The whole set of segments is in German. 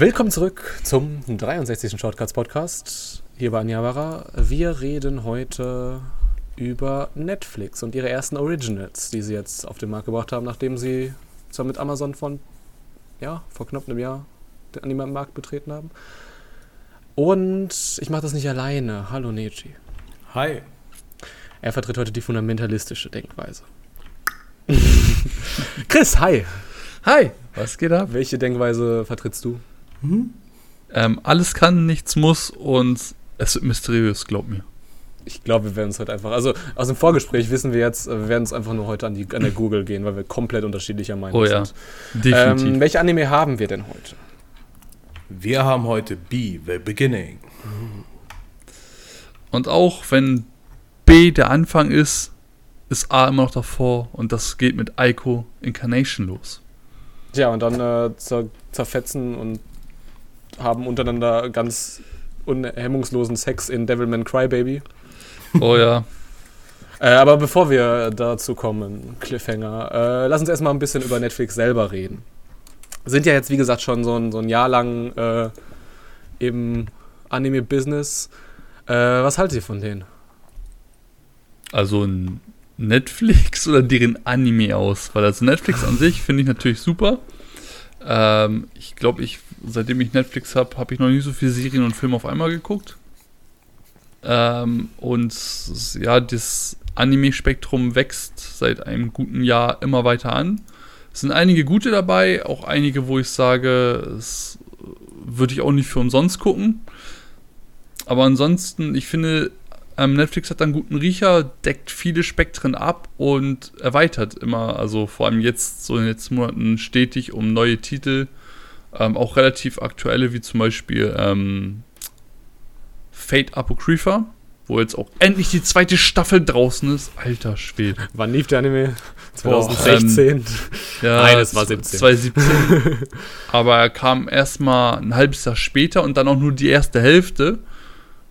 Willkommen zurück zum 63. Shortcuts Podcast. Hier bei Anjawara. Wir reden heute über Netflix und ihre ersten Originals, die sie jetzt auf den Markt gebracht haben, nachdem sie zwar mit Amazon von, ja, vor knapp einem Jahr den Anime-Markt betreten haben. Und ich mache das nicht alleine. Hallo Neji. Hi. Er vertritt heute die fundamentalistische Denkweise. Chris, hi. Hi, was geht ab? Welche Denkweise vertrittst du? Mhm. Ähm, alles kann, nichts muss und es wird mysteriös, glaub mir. Ich glaube, wir werden es heute einfach. Also aus dem Vorgespräch wissen wir jetzt, wir werden es einfach nur heute an, die, an der Google gehen, weil wir komplett unterschiedlicher Meinung oh, ja. sind. Definitiv. Ähm, welche Anime haben wir denn heute? Wir haben heute B, The Beginning. Und auch wenn B der Anfang ist, ist A immer noch davor und das geht mit Aiko Incarnation los. Ja, und dann äh, zer zerfetzen und haben untereinander ganz unhemmungslosen Sex in Devilman Crybaby. Oh ja. äh, aber bevor wir dazu kommen, Cliffhanger, äh, lass uns erstmal ein bisschen über Netflix selber reden. Sind ja jetzt, wie gesagt, schon so ein, so ein Jahr lang äh, im Anime-Business. Äh, was haltet ihr von denen? Also Netflix oder deren Anime aus? Weil also Netflix an sich finde ich natürlich super. Ähm, ich glaube, ich, seitdem ich Netflix habe, habe ich noch nie so viele Serien und Filme auf einmal geguckt. Ähm, und ja, das Anime-Spektrum wächst seit einem guten Jahr immer weiter an. Es sind einige gute dabei, auch einige, wo ich sage, es würde ich auch nicht für umsonst gucken. Aber ansonsten, ich finde, ähm, Netflix hat einen guten Riecher, deckt viele Spektren ab und erweitert immer, also vor allem jetzt so in den letzten Monaten stetig um neue Titel, ähm, auch relativ aktuelle, wie zum Beispiel ähm, Fate Apocrypha, wo jetzt auch endlich die zweite Staffel draußen ist. Alter Schwede. Wann lief der Anime? 2016? ähm, ja, Nein, es war 17. 2017. Aber er kam erstmal ein halbes Jahr später und dann auch nur die erste Hälfte.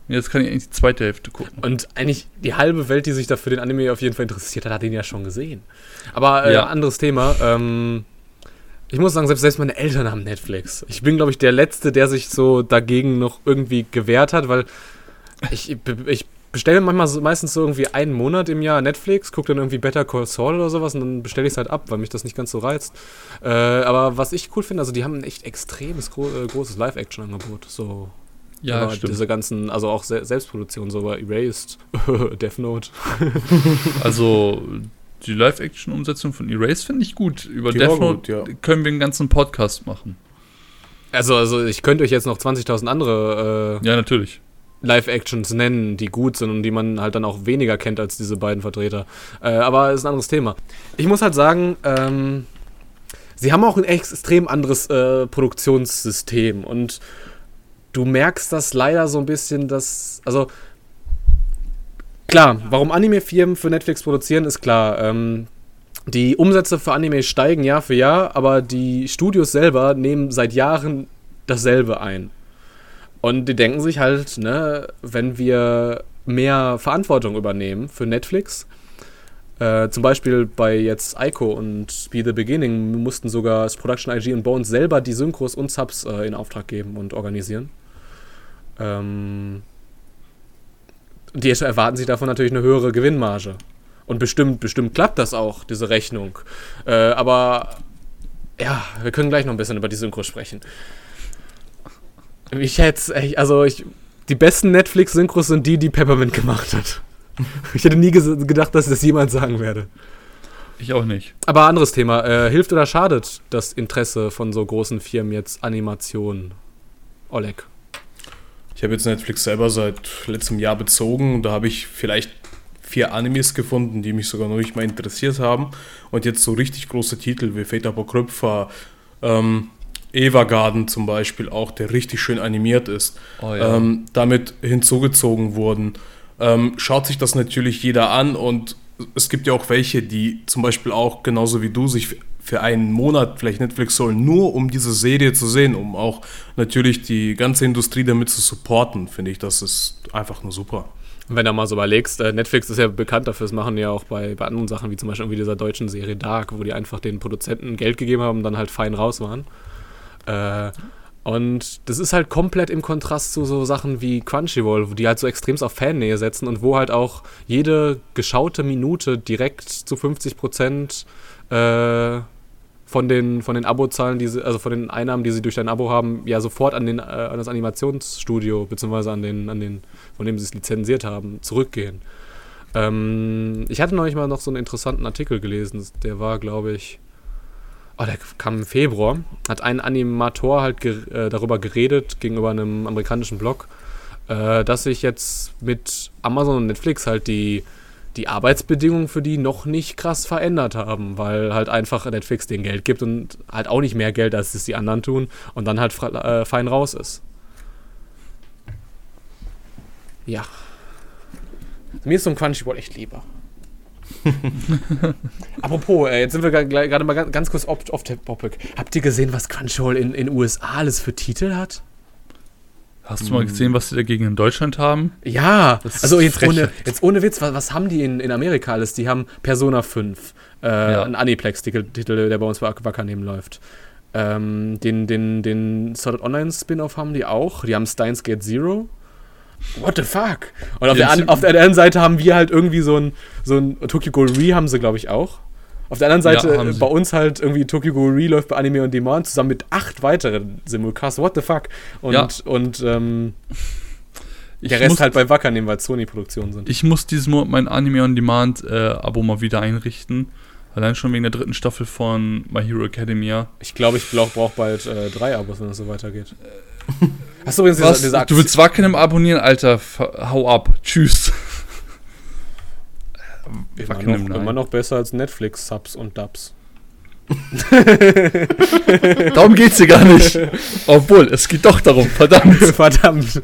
Jetzt kann ich eigentlich die zweite Hälfte gucken. Und eigentlich die halbe Welt, die sich da für den Anime auf jeden Fall interessiert hat, hat ihn ja schon gesehen. Aber äh, ja. anderes Thema. Ähm, ich muss sagen, selbst, selbst meine Eltern haben Netflix. Ich bin, glaube ich, der Letzte, der sich so dagegen noch irgendwie gewehrt hat, weil ich, ich bestelle manchmal so, meistens so irgendwie einen Monat im Jahr Netflix, gucke dann irgendwie Better Call Saul oder sowas und dann bestelle ich es halt ab, weil mich das nicht ganz so reizt. Äh, aber was ich cool finde, also die haben ein echt extremes gro äh, großes Live-Action-Angebot. So ja, ja stimmt. Diese ganzen, also auch Se Selbstproduktion, so bei Erased, Death Note. also die Live-Action-Umsetzung von Erased finde ich gut. Über die Death Note ja. können wir einen ganzen Podcast machen. Also, also ich könnte euch jetzt noch 20.000 andere äh, ja, natürlich. Live-Actions nennen, die gut sind und die man halt dann auch weniger kennt als diese beiden Vertreter. Äh, aber ist ein anderes Thema. Ich muss halt sagen, ähm, sie haben auch ein extrem anderes äh, Produktionssystem und du merkst das leider so ein bisschen, dass. Also. Klar, warum Anime-Firmen für Netflix produzieren, ist klar. Ähm, die Umsätze für Anime steigen Jahr für Jahr, aber die Studios selber nehmen seit Jahren dasselbe ein. Und die denken sich halt, ne, wenn wir mehr Verantwortung übernehmen für Netflix, äh, zum Beispiel bei jetzt Ico und Be the Beginning mussten sogar das Production IG und Bones selber die Synchros und Subs äh, in Auftrag geben und organisieren. Ähm, die erwarten sich davon natürlich eine höhere Gewinnmarge. Und bestimmt, bestimmt klappt das auch, diese Rechnung. Äh, aber ja, wir können gleich noch ein bisschen über die Synchro sprechen. Ich hätte, also ich, die besten Netflix-Synchros sind die, die Peppermint gemacht hat. Ich hätte nie gedacht, dass ich das jemand sagen werde. Ich auch nicht. Aber anderes Thema. Äh, hilft oder schadet das Interesse von so großen Firmen jetzt Animationen? Oleg. Ich habe jetzt Netflix selber seit letztem Jahr bezogen. Da habe ich vielleicht vier Animes gefunden, die mich sogar noch nicht mal interessiert haben. Und jetzt so richtig große Titel wie Fate Apocrypha, ähm, Eva Garden zum Beispiel auch, der richtig schön animiert ist, oh ja. ähm, damit hinzugezogen wurden. Ähm, schaut sich das natürlich jeder an und es gibt ja auch welche, die zum Beispiel auch genauso wie du sich für einen Monat vielleicht Netflix holen, nur um diese Serie zu sehen, um auch natürlich die ganze Industrie damit zu supporten, finde ich, das ist einfach nur super. Wenn du mal so überlegst, äh, Netflix ist ja bekannt dafür, das machen die ja auch bei, bei anderen Sachen, wie zum Beispiel irgendwie dieser deutschen Serie Dark, wo die einfach den Produzenten Geld gegeben haben und dann halt fein raus waren. Äh, Und das ist halt komplett im Kontrast zu so Sachen wie Crunchyroll, die halt so extremst auf Fannähe setzen und wo halt auch jede geschaute Minute direkt zu 50 Prozent äh, von den, von den Abozahlen, die sie, also von den Einnahmen, die sie durch dein Abo haben, ja sofort an, den, äh, an das Animationsstudio, beziehungsweise an den, an den, von dem sie es lizenziert haben, zurückgehen. Ähm, ich hatte neulich mal noch so einen interessanten Artikel gelesen, der war, glaube ich, oh, der kam im Februar, hat ein Animator halt ge äh, darüber geredet gegenüber einem amerikanischen Blog, äh, dass sich jetzt mit Amazon und Netflix halt die die Arbeitsbedingungen für die noch nicht krass verändert haben, weil halt einfach Netflix den Geld gibt und halt auch nicht mehr Geld, als es die anderen tun und dann halt äh, fein raus ist. Ja. Mir ist so ein Crunchyroll echt lieber. Apropos, äh, jetzt sind wir gerade mal ganz kurz off-topic. Habt ihr gesehen, was Crunchyroll in den USA alles für Titel hat? Hast du mal gesehen, was sie dagegen in Deutschland haben? Ja, also jetzt ohne, jetzt ohne Witz, was, was, haben die in, in Amerika alles? Die haben Persona 5, äh, ja. ein Aniplex-Titel, der bei uns bei Wakanehmen läuft. Ähm, den, den, den Sword Online-Spin-Off haben die auch. Die haben Steins Gate Zero. What the fuck? Und auf, der, an, auf der anderen Seite haben wir halt irgendwie so ein, so ein Tokyo Ghoul Re haben sie, glaube ich, auch. Auf der anderen Seite ja, bei uns halt irgendwie Tokyo Ghoul läuft bei Anime on Demand zusammen mit acht weiteren Simulcasts. What the fuck? Und, ja. und ähm, der Rest muss, halt bei Wacker nehmen, weil Sony-Produktionen sind. Ich muss diesen Monat mein Anime on Demand äh, Abo mal wieder einrichten. Allein schon wegen der dritten Staffel von My Hero Academia. Ich glaube, ich brauche bald äh, drei Abos, wenn es so weitergeht. Hast du übrigens Was? Diese, Du willst Wackenem abonnieren, Alter? Hau ab. Tschüss. Immer noch, immer noch besser als Netflix-Subs und Dubs. darum geht's hier gar nicht. Obwohl, es geht doch darum, verdammt. verdammt.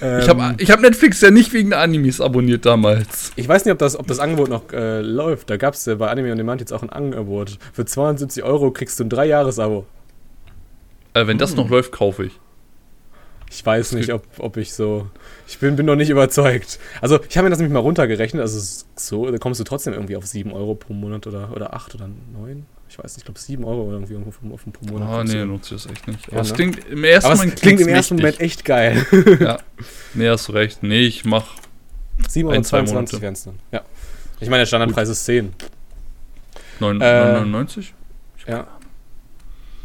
ich habe ähm. ich hab Netflix ja nicht wegen der Animes abonniert damals. Ich weiß nicht, ob das, ob das Angebot noch äh, läuft. Da gab es ja bei Anime On Demand jetzt auch ein Angebot. Für 72 Euro kriegst du ein Drei-Jahres-Abo. Äh, wenn das hm. noch läuft, kaufe ich. Ich weiß nicht, ob, ob ich so. Ich bin, bin noch nicht überzeugt. Also, ich habe mir das nämlich mal runtergerechnet. Also, so, da kommst du trotzdem irgendwie auf 7 Euro pro Monat oder, oder 8 oder 9. Ich weiß nicht, ich glaube 7 Euro oder irgendwie auf, auf pro Monat. Ah, nee, nutze ich das echt nicht. Ja, Aber es ne? klingt im ersten Aber Moment, klingt im ersten Moment echt geil. ja. Nee, hast du recht. Nee, ich mach. 7,22 Euro wären es dann. Ja. Ich meine, der Standardpreis Gut. ist 10. 9,99? Äh, ja.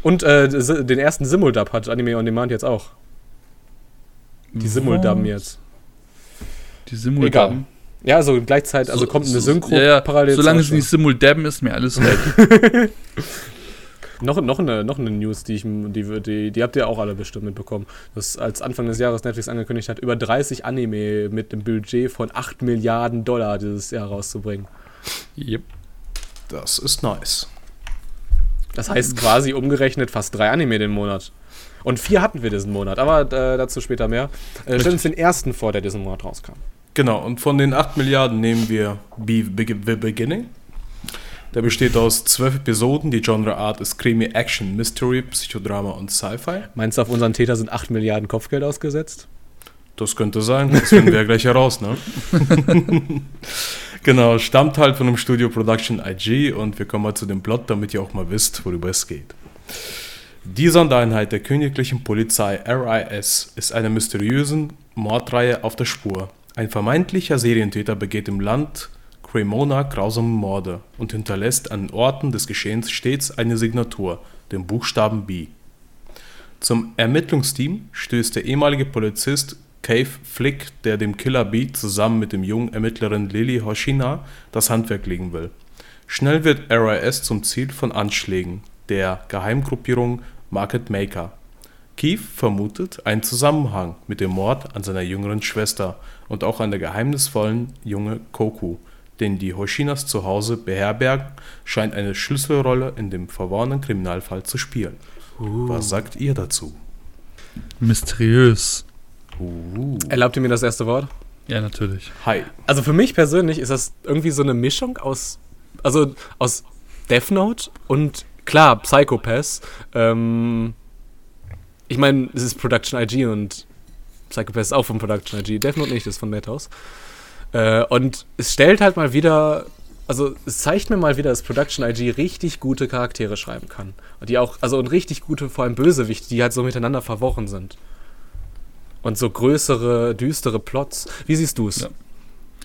Und äh, den ersten Simuldub hat Anime On Demand jetzt auch. Die Simuldubben jetzt. Die Simuldubben? Ja, also gleichzeitig, also so, kommt eine Synchro ja, ja, parallel. Solange sie nicht Simuldabben, ist mir alles recht. noch, noch, eine, noch eine News, die, ich, die, die, die habt ihr auch alle bestimmt mitbekommen. Dass als Anfang des Jahres Netflix angekündigt hat, über 30 Anime mit einem Budget von 8 Milliarden Dollar dieses Jahr rauszubringen. Yep. Das ist nice. Das heißt quasi umgerechnet fast drei Anime den Monat. Und vier hatten wir diesen Monat, aber äh, dazu später mehr. Äh, stellen uns den ersten vor, der diesen Monat rauskam. Genau, und von den 8 Milliarden nehmen wir Be The Beginning. Der besteht aus zwölf Episoden. Die Genre-Art ist Creamy Action, Mystery, Psychodrama und Sci-Fi. Meinst du, auf unseren Täter sind 8 Milliarden Kopfgeld ausgesetzt? Das könnte sein. Das finden wir ja gleich heraus, ne? genau, stammt halt von dem Studio Production IG und wir kommen mal zu dem Plot, damit ihr auch mal wisst, worüber es geht. Die Sondereinheit der königlichen Polizei RIS ist einer mysteriösen Mordreihe auf der Spur. Ein vermeintlicher Serientäter begeht im Land Cremona grausame Morde und hinterlässt an Orten des Geschehens stets eine Signatur, den Buchstaben B. Zum Ermittlungsteam stößt der ehemalige Polizist Cave Flick, der dem Killer B zusammen mit dem jungen Ermittlerin Lily Hoshina das Handwerk legen will. Schnell wird RIS zum Ziel von Anschlägen der Geheimgruppierung Market Maker. Keith vermutet einen Zusammenhang mit dem Mord an seiner jüngeren Schwester und auch an der geheimnisvollen junge Koku, den die Hoshinas zu Hause beherbergen, scheint eine Schlüsselrolle in dem verworrenen Kriminalfall zu spielen. Uh. Was sagt ihr dazu? Mysteriös. Uh. Erlaubt ihr mir das erste Wort? Ja, natürlich. Hi. Also für mich persönlich ist das irgendwie so eine Mischung aus, also aus Death Note und klar, Psychopaths. Ähm, ich meine, es ist Production IG und Psychopaths ist auch von Production IG. Death nicht, das ist von Madhouse. Äh, und es stellt halt mal wieder also es zeigt mir mal wieder, dass Production IG richtig gute Charaktere schreiben kann. Und die auch, also und richtig gute, vor allem Bösewichte, die halt so miteinander verworren sind. Und so größere, düstere Plots. Wie siehst du es? Ja.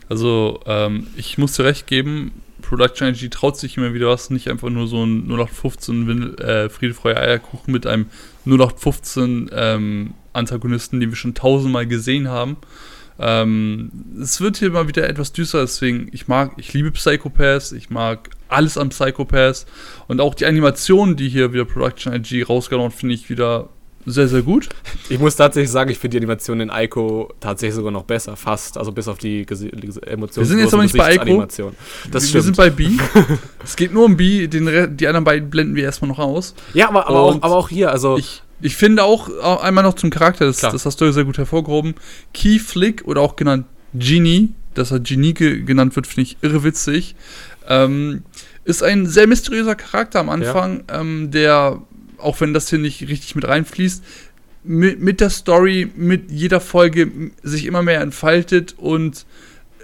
Also, ähm, ich muss dir recht geben, Production IG traut sich immer wieder was, nicht einfach nur so ein 0815 Win äh, Friede, Eierkuchen mit einem 0815 ähm, Antagonisten, den wir schon tausendmal gesehen haben. Ähm, es wird hier mal wieder etwas düster, deswegen, ich mag, ich liebe Psychopaths, ich mag alles am Psychopaths und auch die Animationen, die hier wieder Production IG rausgehauen finde ich wieder sehr, sehr gut. Ich muss tatsächlich sagen, ich finde die Animation in Ico tatsächlich sogar noch besser, fast. Also bis auf die Emotionen. Wir sind jetzt aber nicht bei Ico. Das wir, wir sind bei B. es geht nur um B, den, die anderen beiden blenden wir erstmal noch aus. Ja, aber, aber, auch, aber auch hier, also. Ich, ich finde auch, einmal noch zum Charakter, das, das hast du sehr gut hervorgehoben. Key Flick oder auch genannt Genie, dass er Genie genannt wird, finde ich irre witzig. Ähm, ist ein sehr mysteriöser Charakter am Anfang, ja. ähm, der auch wenn das hier nicht richtig mit reinfließt, mit, mit der Story, mit jeder Folge sich immer mehr entfaltet und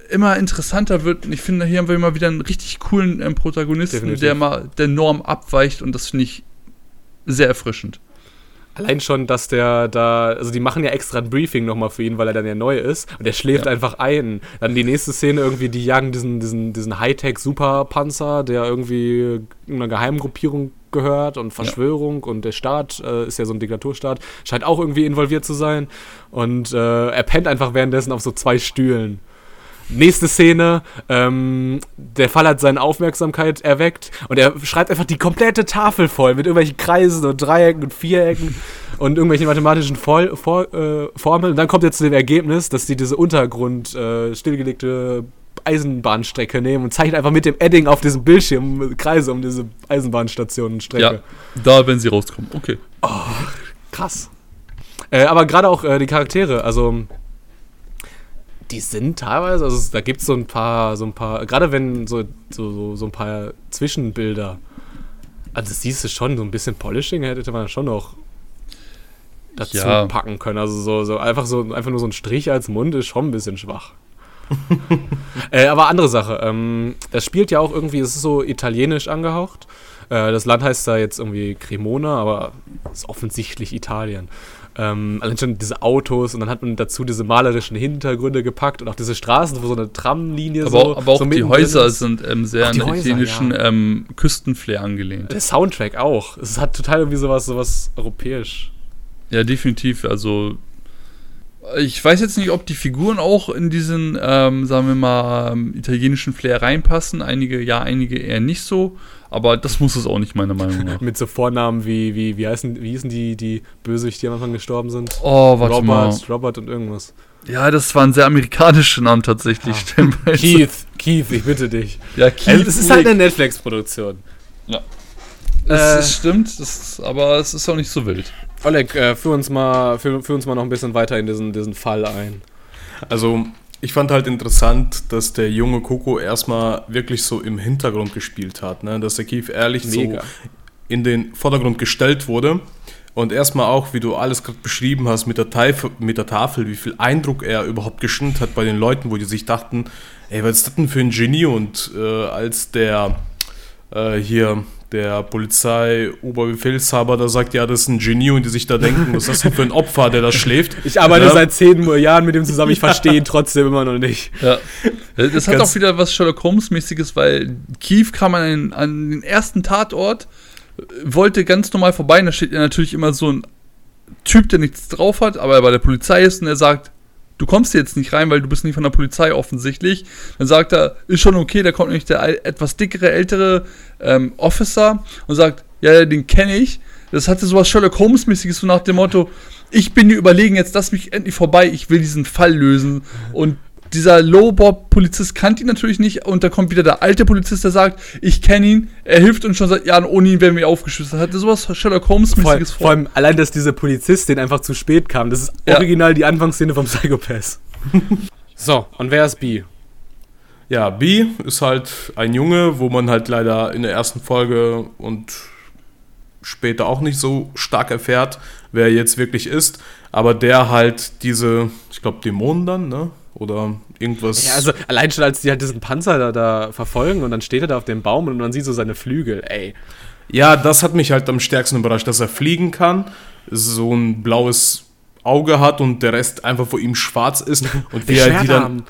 immer interessanter wird. Und ich finde, hier haben wir immer wieder einen richtig coolen ähm, Protagonisten, Definitiv. der mal der Norm abweicht und das finde ich sehr erfrischend. Allein schon, dass der da, also die machen ja extra ein Briefing nochmal für ihn, weil er dann ja neu ist und der schläft ja. einfach ein. Dann die nächste Szene irgendwie, die jagen diesen, diesen, diesen Hightech-Superpanzer, der irgendwie einer Geheimgruppierung gehört und Verschwörung ja. und der Staat äh, ist ja so ein Diktaturstaat, scheint auch irgendwie involviert zu sein und äh, er pennt einfach währenddessen auf so zwei Stühlen. Nächste Szene, ähm, der Fall hat seine Aufmerksamkeit erweckt und er schreibt einfach die komplette Tafel voll mit irgendwelchen Kreisen und Dreiecken und Vierecken und irgendwelchen mathematischen Vol For äh, Formeln. Und dann kommt jetzt zu dem Ergebnis, dass die diese Untergrund äh, stillgelegte Eisenbahnstrecke nehmen und zeichnet einfach mit dem Edding auf diesem Bildschirm Kreise um diese Eisenbahnstationenstrecke. Ja, da, wenn sie rauskommen. Okay. Oh, krass. Äh, aber gerade auch äh, die Charaktere, also die sind teilweise, also da gibt es so ein paar, so ein paar, gerade wenn so, so, so, so ein paar Zwischenbilder, also das siehst du schon, so ein bisschen Polishing hätte man schon noch dazu ja. packen können. Also so, so einfach so einfach nur so ein Strich als Mund ist schon ein bisschen schwach. Äh, aber andere Sache. Ähm, das spielt ja auch irgendwie, es ist so italienisch angehaucht. Äh, das Land heißt da jetzt irgendwie Cremona, aber es ist offensichtlich Italien. Ähm, allein schon diese Autos und dann hat man dazu diese malerischen Hintergründe gepackt und auch diese Straßen, wo so eine Tramlinie aber, so. Aber auch so die Häuser sind ähm, sehr an den italienischen ja. ähm, Küstenflair angelehnt. Der Soundtrack auch. Es hat total irgendwie sowas, sowas europäisch. Ja, definitiv. Also ich weiß jetzt nicht, ob die Figuren auch in diesen, ähm, sagen wir mal, ähm, italienischen Flair reinpassen. Einige ja, einige eher nicht so. Aber das muss es auch nicht, meiner Meinung nach. Mit so Vornamen wie, wie, wie heißen, wie hießen die, die Bösewichte, die am Anfang gestorben sind? Oh, warte Robert, mal. Robert und irgendwas. Ja, das waren sehr amerikanische Namen tatsächlich. Ja. Keith, Keith, ich bitte dich. Ja, Keith. Es ist halt eine Netflix-Produktion. Ja. Es äh, stimmt, das, aber es ist auch nicht so wild. Oleg, äh, führ, uns mal, führ, führ, uns mal noch ein bisschen weiter in diesen, diesen Fall ein. Also, ich fand halt interessant, dass der junge Coco erstmal wirklich so im Hintergrund gespielt hat. Ne? Dass der Keith ehrlich Mega. so in den Vordergrund gestellt wurde. Und erstmal auch, wie du alles gerade beschrieben hast mit der, Teif mit der Tafel, wie viel Eindruck er überhaupt geschindet hat bei den Leuten, wo die sich dachten, ey, was ist das denn für ein Genie? Und äh, als der äh, hier der Polizei-Oberbefehlshaber da sagt, ja, das ist ein Genie und die sich da denken, was ist das denn für ein Opfer, der da schläft? Ich arbeite ja. seit zehn Jahren mit ihm zusammen, ich verstehe ihn trotzdem immer noch nicht. Ja. Das hat Ganz auch wieder was Sherlock Holmes-mäßiges, weil Keith kam an den, an den ersten Tatort, wollte ganz normal vorbei, und da steht ja natürlich immer so ein Typ, der nichts drauf hat, aber er bei der Polizei ist und er sagt, du kommst jetzt nicht rein, weil du bist nicht von der Polizei offensichtlich. Dann sagt er, ist schon okay, da kommt nämlich der etwas dickere, ältere ähm, Officer und sagt, ja, den kenne ich. Das hatte sowas Sherlock Holmes-mäßiges, so nach dem Motto, ich bin dir überlegen, jetzt lass mich endlich vorbei, ich will diesen Fall lösen. Und dieser Low-Bob-Polizist kannte ihn natürlich nicht und da kommt wieder der alte Polizist, der sagt, ich kenne ihn, er hilft uns schon seit Jahren, ohne ihn wären wir aufgeschüttet. Hatte sowas Sherlock Holmes-mäßiges vor. Vor allem allein, dass dieser Polizist den einfach zu spät kam. Das ist ja. original die Anfangsszene vom Psychopath. so, und wer ist B? Ja, B ist halt ein Junge, wo man halt leider in der ersten Folge und später auch nicht so stark erfährt, wer er jetzt wirklich ist, aber der halt diese, ich glaube, Dämonen dann, ne? Oder irgendwas. Ja, also allein schon, als die halt diesen Panzer da, da verfolgen und dann steht er da auf dem Baum und man sieht so seine Flügel, ey. Ja, das hat mich halt am stärksten überrascht, dass er fliegen kann, so ein blaues Auge hat und der Rest einfach vor ihm schwarz ist und wie er die dann haben.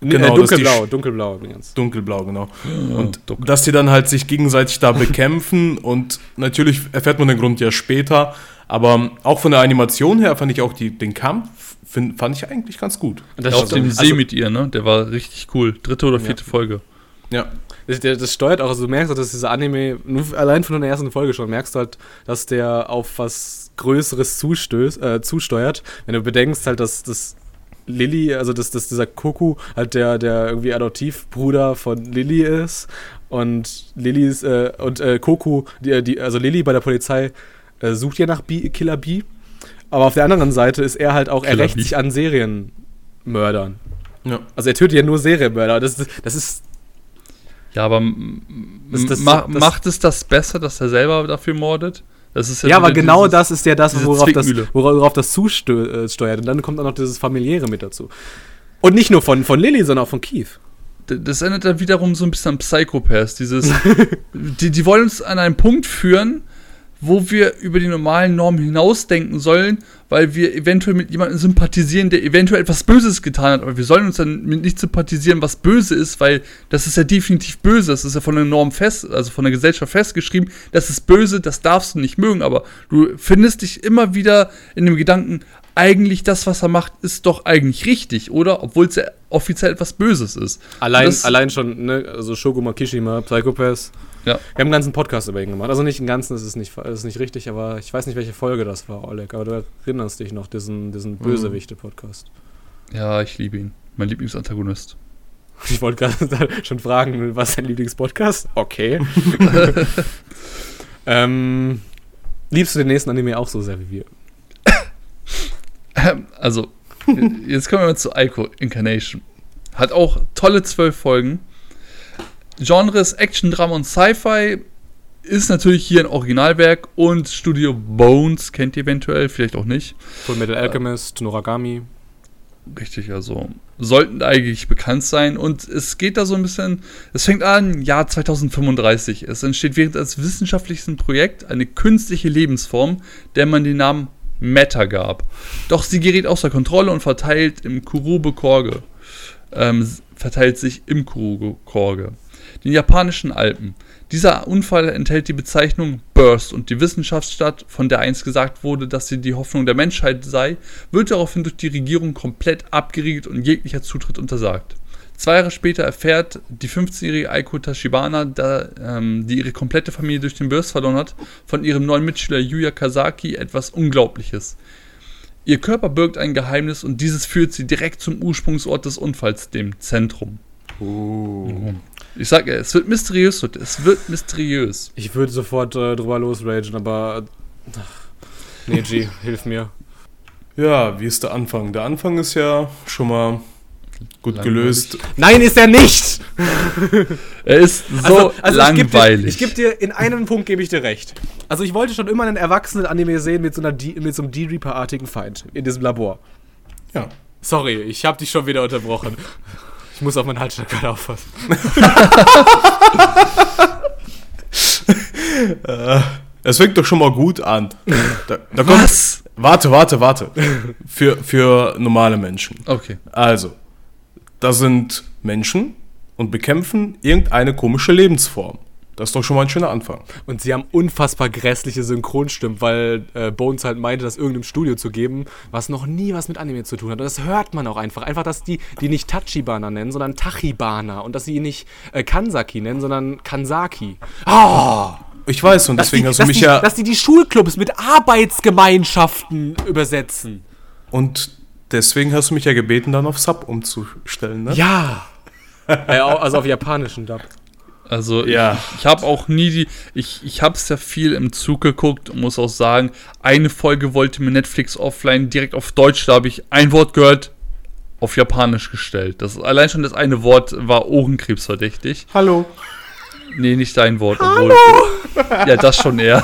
Genau, äh, dunkelblau, dunkelblau übrigens. dunkelblau genau und dass die dann halt sich gegenseitig da bekämpfen und natürlich erfährt man den Grund ja später, aber auch von der Animation her fand ich auch die, den Kampf find, fand ich eigentlich ganz gut. Und das, auf dem also, See mit ihr, ne? Der war richtig cool. Dritte oder vierte Folge. Ja, das, das steuert auch, also du merkst auch, dass dieser Anime, nur allein von der ersten Folge schon, merkst du halt, dass der auf was Größeres zustößt, äh, zusteuert. Wenn du bedenkst halt, dass das Lilly, also dass, dass dieser Koku halt der, der irgendwie Adoptivbruder von Lilly ist und Lillys, äh, und äh, Koku, die, die, also Lilly bei der Polizei äh, sucht ja nach B, Killer B, aber auf der anderen Seite ist er halt auch, er Killer rächt Bee. sich an Serienmördern. ja. Also er tötet ja nur Serienmörder. Das, ist- das ist Ja, aber Das- das- ma macht es das besser, dass er selber dafür mordet? Das ist Ja, aber genau das ist ja das, worauf das, worauf das zusteuert. Und dann kommt auch noch dieses familiäre mit dazu. Und nicht nur von, von Lilly, sondern auch von Keith. Das erinnert dann wiederum so ein bisschen an Psychopaths. Dieses, die, die wollen uns an einen Punkt führen, wo wir über die normalen Normen hinausdenken sollen, weil wir eventuell mit jemandem sympathisieren, der eventuell etwas Böses getan hat. Aber wir sollen uns dann mit nicht sympathisieren, was böse ist, weil das ist ja definitiv böse. Das ist ja von der Norm fest, also von der Gesellschaft festgeschrieben. Das ist böse, das darfst du nicht mögen. Aber du findest dich immer wieder in dem Gedanken, eigentlich das, was er macht, ist doch eigentlich richtig, oder? Obwohl es ja offiziell etwas Böses ist. Allein, allein schon, ne, also Shogo Makishima, Psychopath. Ja. Wir haben einen ganzen Podcast über ihn gemacht. Also nicht einen ganzen, das ist nicht, das ist nicht richtig, aber ich weiß nicht, welche Folge das war, Oleg. Aber du erinnerst dich noch, diesen, diesen Bösewichte-Podcast. Ja, ich liebe ihn. Mein Lieblingsantagonist. Ich wollte gerade schon fragen, was dein Lieblingspodcast? Okay. ähm, liebst du den nächsten Anime auch so sehr wie wir? Ähm, Also, jetzt kommen wir mal zu Ico Incarnation. Hat auch tolle zwölf Folgen. Genres Action, Drama und Sci-Fi ist natürlich hier ein Originalwerk und Studio Bones kennt ihr eventuell, vielleicht auch nicht. Full Metal Alchemist, Noragami. Richtig, also sollten eigentlich bekannt sein. Und es geht da so ein bisschen, es fängt an, Jahr 2035. Es entsteht während als wissenschaftlichsten Projekt eine künstliche Lebensform, der man den Namen Matter gab. Doch sie gerät außer Kontrolle und verteilt im Kurube-Korge. Ähm, s- verteilt sich im Kurube-Korge. Den japanischen Alpen. Dieser Unfall enthält die Bezeichnung Burst und die Wissenschaftsstadt, von der einst gesagt wurde, dass sie die Hoffnung der Menschheit sei, wird daraufhin durch die Regierung komplett abgeriegelt und jeglicher Zutritt untersagt. Zwei Jahre später erfährt die 15-jährige Aiko Tashibana, da, ähm, die ihre komplette Familie durch den Burst verloren hat, von ihrem neuen Mitschüler Yuya Kazaki etwas Unglaubliches. Ihr Körper birgt ein Geheimnis und dieses führt sie direkt zum Ursprungsort des Unfalls, dem Zentrum. Ich sag, ja, es wird mysteriös, es wird mysteriös. Ich würde sofort äh, drüber losragen, aber. Ach, Neji, hilf mir. Ja, wie ist der Anfang? Der Anfang ist ja schon mal gut Langweilig. gelöst. Nein, ist er nicht! Er ist so langweilig. Ich gebe dir, ich geb dir, in einem Punkt gebe ich dir recht. Also ich wollte schon immer einen erwachsenen Anime sehen mit so, einer D, mit so einem D-Reaper-artigen Feind in diesem Labor. Ja. Sorry, ich habe dich schon wieder unterbrochen. Ich muss auf meinen Halsschlag gerade aufpassen. Es fängt doch schon mal gut an. Da, da kommt, Was? Warte, warte, warte. Für, für normale Menschen. Okay. Also, da sind Menschen und bekämpfen irgendeine komische Lebensform. Das ist doch schon mal ein schöner Anfang. Und sie haben unfassbar grässliche Synchronstimmen, weil äh, Bones halt meinte, das irgendeinem Studio zu geben, was noch nie was mit Anime zu tun hat. Und das hört man auch einfach. Einfach, dass die die nicht Tachibana nennen, sondern Tachibana. Und dass sie ihn nicht äh, Kansaki nennen, sondern Kansaki. Ah! Ich weiß, und Dass deswegen die, hast du mich die, ja. Dass die die Schulclubs mit Arbeitsgemeinschaften übersetzen. Und deswegen hast du mich ja gebeten, dann auf Sub umzustellen, ne? Ja. äh, also auf japanischen Dub. Also Ja. ich, ich habe auch nie die, ich, ich habe es ja viel im Zug geguckt und muss auch sagen, eine Folge wollte mir Netflix offline direkt auf Deutsch, da habe ich ein Wort gehört, auf Japanisch gestellt. Das allein schon das eine Wort war Ohrenkrebs verdächtig. Hallo. Nee, nicht dein Wort. Obwohl, ja, das schon eher.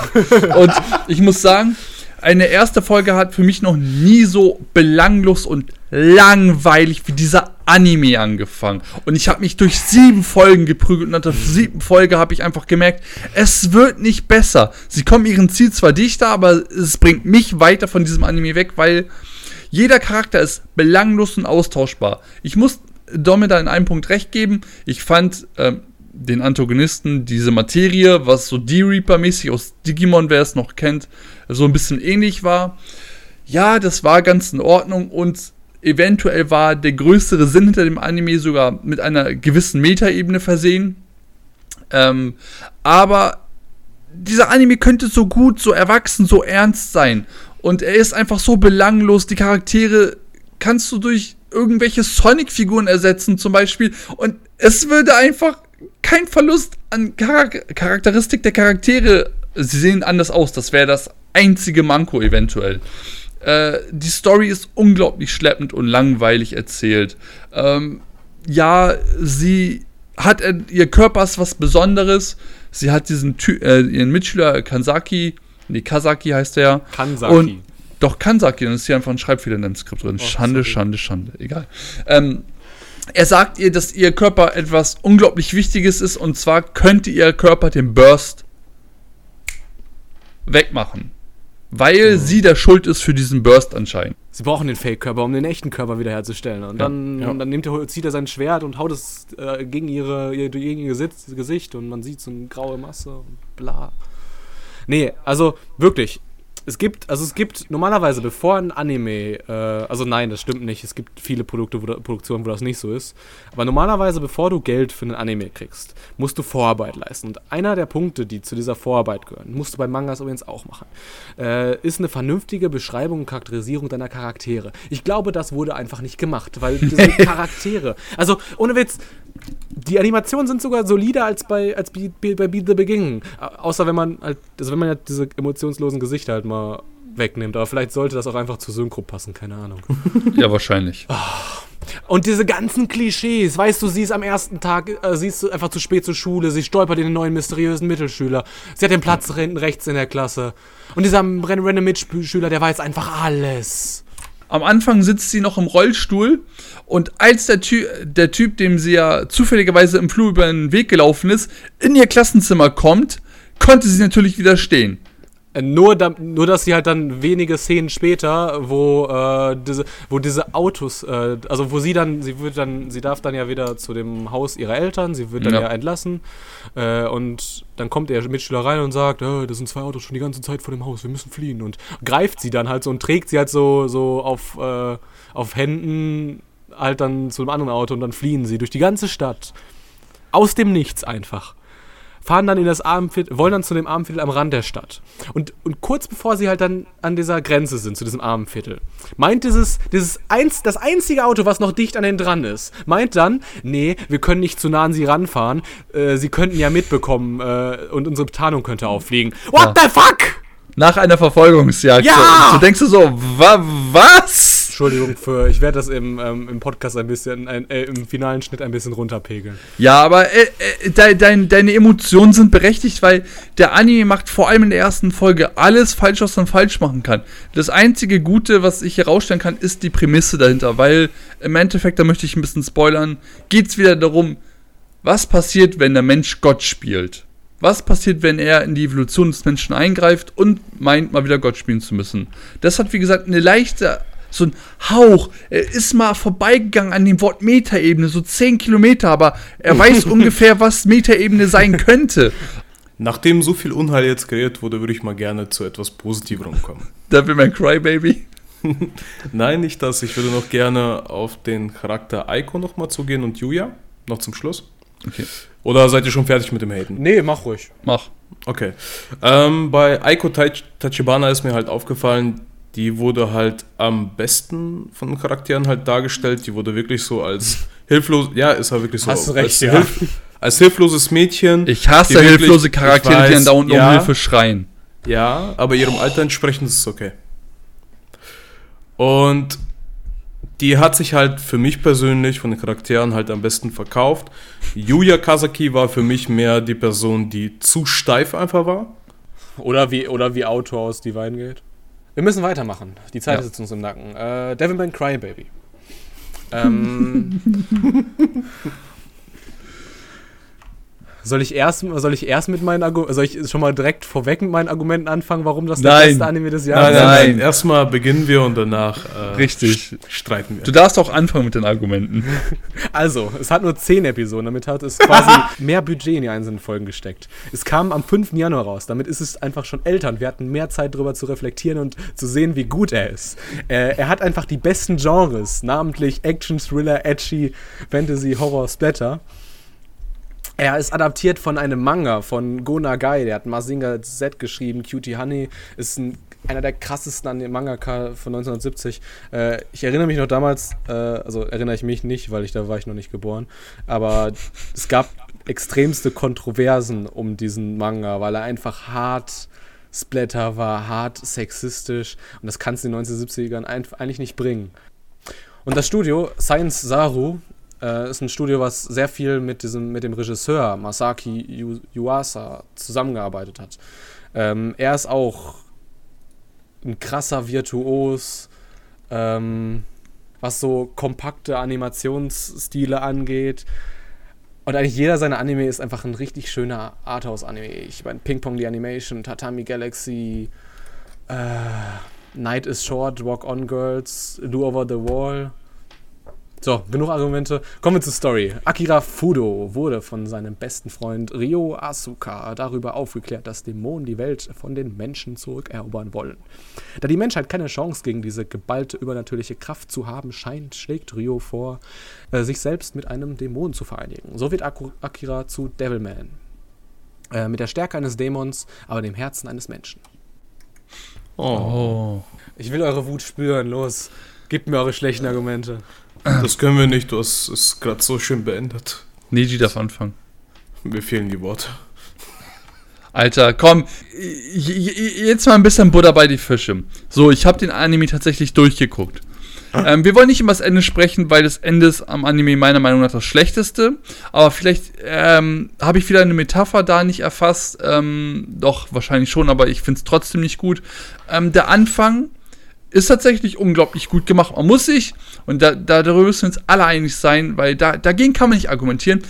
Und ich muss sagen, eine erste Folge hat für mich noch nie so belanglos und langweilig wie dieser Anime angefangen und ich habe mich durch sieben Folgen geprügelt und nach der siebten Folge habe ich einfach gemerkt, es wird nicht besser. Sie kommen ihrem Ziel zwar dichter, aber es bringt mich weiter von diesem Anime weg, weil jeder Charakter ist belanglos und austauschbar. Ich muss Domme da in einem Punkt recht geben. Ich fand ähm, den Antagonisten, diese Materie, was so D-Reaper-mäßig aus Digimon, wer es noch kennt, so ein bisschen ähnlich war. Ja, das war ganz in Ordnung und eventuell war der größere Sinn hinter dem Anime sogar mit einer gewissen Metaebene versehen. Ähm, aber dieser Anime könnte so gut, so erwachsen, so ernst sein. Und er ist einfach so belanglos. Die Charaktere kannst du durch irgendwelche Sonic-Figuren ersetzen, zum Beispiel. Und es würde einfach kein Verlust an Charak Charakteristik der Charaktere. Sie sehen anders aus. Das wäre das einzige Manko eventuell. Äh, die Story ist unglaublich schleppend und langweilig erzählt. Ähm, ja, sie hat, ihr Körper ist was Besonderes. Sie hat diesen Ty äh, ihren Mitschüler Kansaki, nee, Kasaki heißt er. Kansaki. Und, doch, Kansaki, dann ist hier einfach ein Schreibfehler in dem Skript drin. Oh, Schande. Schande, Schande, egal. Ähm, er sagt ihr, dass ihr Körper etwas unglaublich Wichtiges ist und zwar könnte ihr Körper den Burst wegmachen. Weil sie der Schuld ist für diesen Burst anscheinend. Sie brauchen den Fake-Körper, um den echten Körper wiederherzustellen. Und Ja, dann, ja. dann nimmt er, zieht er sein Schwert und haut es äh, gegen, ihre, ihr, gegen ihr Gesicht und man sieht so eine graue Masse und bla. Nee, also wirklich. Es gibt, also es gibt normalerweise, bevor ein Anime, äh, also nein, das stimmt nicht. Es gibt viele Produkte, wo, Produktionen, wo das nicht so ist. Aber normalerweise, bevor du Geld für einen Anime kriegst, musst du Vorarbeit leisten. Und einer der Punkte, die zu dieser Vorarbeit gehören, musst du bei Mangas übrigens auch machen, äh, ist eine vernünftige Beschreibung und Charakterisierung deiner Charaktere. Ich glaube, das wurde einfach nicht gemacht, weil diese Charaktere, also ohne Witz, die Animationen sind sogar solider als bei, als bei, bei Be the Beginning. Au- Außer wenn man halt, also wenn man halt diese emotionslosen Gesichter halt mal wegnimmt. Aber vielleicht sollte das auch einfach zur Synchro passen, keine Ahnung. Ja, wahrscheinlich. Und diese ganzen Klischees, weißt du, sie ist am ersten Tag, äh, sie ist einfach zu spät zur Schule, sie stolpert in den neuen mysteriösen Mittelschüler, sie hat den Platz rechts in der Klasse. Und dieser random Mitschüler, der weiß einfach alles. Am Anfang sitzt sie noch im Rollstuhl und als der, Ty der Typ, dem sie ja zufälligerweise im Flur über den Weg gelaufen ist, in ihr Klassenzimmer kommt, konnte sie natürlich widerstehen. Äh, Nur, da, nur, dass sie halt dann wenige Szenen später, wo, äh, diese, wo diese Autos, äh, also wo sie dann, sie wird dann, sie darf dann ja wieder zu dem Haus ihrer Eltern, sie wird dann ja, Ja. entlassen äh, und dann kommt der Mitschüler rein und sagt, äh, da sind zwei Autos schon die ganze Zeit vor dem Haus, wir müssen fliehen und greift sie dann halt so und trägt sie halt so, so auf, äh, auf Händen halt dann zu einem anderen Auto und dann fliehen sie durch die ganze Stadt. Aus dem Nichts einfach fahren dann in das Armenviertel, wollen dann zu dem Armenviertel am Rand der Stadt. Und, und kurz bevor sie halt dann an dieser Grenze sind, zu diesem Armenviertel, meint dieses, dieses eins, das einzige Auto, was noch dicht an denen dran ist, meint dann, nee, wir können nicht zu nah an sie ranfahren, äh, sie könnten ja mitbekommen äh, und unsere Tarnung könnte auffliegen. What Ja. the fuck? Nach einer Verfolgungsjagd. Ja! So, du denkst du so, wa was? Entschuldigung für, ich werde das im, ähm, im Podcast ein bisschen, ein, äh, im finalen Schnitt ein bisschen runterpegeln. Ja, aber äh, äh, de, dein, deine Emotionen sind berechtigt, weil der Anime macht vor allem in der ersten Folge alles falsch, was man falsch machen kann. Das einzige Gute, was ich hier rausstellen kann, ist die Prämisse dahinter, weil im Endeffekt, da möchte ich ein bisschen spoilern, geht es wieder darum, was passiert, wenn der Mensch Gott spielt. Was passiert, wenn er in die Evolution des Menschen eingreift und meint, mal wieder Gott spielen zu müssen? Das hat, wie gesagt, eine leichte, so ein Hauch. Er ist mal vorbeigegangen an dem Wort Metaebene, so 10 Kilometer, aber er weiß ungefähr, was Metaebene sein könnte. Nachdem so viel Unheil jetzt kreiert wurde, würde ich mal gerne zu etwas Positiverem kommen. Da will mein Crybaby. Nein, nicht das. Ich würde noch gerne auf den Charakter Aiko nochmal zugehen und Yuya. Noch zum Schluss. Okay, Oder seid ihr schon fertig mit dem Haten? Nee, mach ruhig. mach. Okay. Ähm, bei Aiko Tach- Tachibana ist mir halt aufgefallen, die wurde halt am besten von den Charakteren halt dargestellt. Die wurde wirklich so als hilflos, ja, ist halt wirklich so. Hast recht, als, ja. hilf, als hilfloses Mädchen. Ich hasse die wirklich- hilflose Charaktere, die weiß, dann dauernd ja, um Hilfe schreien. Ja, aber ihrem Alter entsprechend ist es okay. Und die hat sich halt für mich persönlich von den Charakteren halt am besten verkauft. Yuya Kazaki war für mich mehr die Person, die zu steif einfach war. Oder wie, oder wie Auto aus Divine Gate. Wir müssen weitermachen. Die Zeit Ja. ist jetzt uns im Nacken. Äh, Devilman Crybaby. Ähm, soll ich erst, soll ich erst mit meinen Argumenten, soll ich schon mal direkt vorweg mit meinen Argumenten anfangen, warum das Nein. der beste Anime des Jahres Nein, ist? nein, nein. Nein. Erstmal beginnen wir und danach äh, Richtig. streiten wir. Du darfst auch anfangen mit den Argumenten. Also, es hat nur 10 Episoden, damit hat es quasi mehr Budget in die einzelnen Folgen gesteckt. Es kam am 5. Januar raus, damit ist es einfach schon älter und wir hatten mehr Zeit darüber zu reflektieren und zu sehen, wie gut er ist. Äh, er hat einfach die besten Genres, namentlich Action, Thriller, Edgy, Fantasy, Horror, Splatter. Er ist adaptiert von einem Manga von Go Nagai, der hat Mazinga Z geschrieben, Cutie Honey ist ein, einer der krassesten an den Mangaka von 1970. Äh, ich erinnere mich noch damals, äh, also erinnere ich mich nicht, weil ich da war ich noch nicht geboren, aber es gab extremste Kontroversen um diesen Manga, weil er einfach hart Splatter war, hart sexistisch und das kannst du in den 1970ern ein, eigentlich nicht bringen. Und das Studio, Science Saru, äh, ist ein Studio, was sehr viel mit, diesem, mit dem Regisseur Masaki Yu- Yuasa zusammengearbeitet hat. Ähm, er ist auch ein krasser Virtuos, ähm, was so kompakte Animationsstile angeht. Und eigentlich jeder seiner Anime ist einfach ein richtig schöner Arthouse-Anime. Ich meine, Ping Pong the Animation, Tatami Galaxy, äh, Night is Short, Walk On Girls, Do Over the Wall. So, genug Argumente. Kommen wir zur Story. Akira Fudo wurde von seinem besten Freund Ryo Asuka darüber aufgeklärt, dass Dämonen die Welt von den Menschen zurückerobern wollen. Da die Menschheit keine Chance gegen diese geballte übernatürliche Kraft zu haben scheint, schlägt Ryo vor, äh, sich selbst mit einem Dämon zu vereinigen. So wird Akira zu Devilman. Äh, mit der Stärke eines Dämons, aber dem Herzen eines Menschen. Oh, Oh. Ich will eure Wut spüren, los. Gebt mir eure schlechten Argumente. Das können wir nicht. Du hast es gerade so schön beendet. Neji darf anfangen. Mir fehlen die Worte. Alter, komm, jetzt mal ein bisschen Butter bei die Fische. So, ich habe den Anime tatsächlich durchgeguckt. Ähm, wir wollen nicht über das Ende sprechen, weil das Ende ist am Anime meiner Meinung nach das schlechteste. Aber vielleicht ähm, habe ich wieder eine Metapher da nicht erfasst. Ähm, doch, wahrscheinlich schon, aber ich finde es trotzdem nicht gut. Ähm, der Anfang ist tatsächlich unglaublich gut gemacht. Man muss sich, und da, da darüber müssen wir uns alle einig sein, weil da, dagegen kann man nicht argumentieren,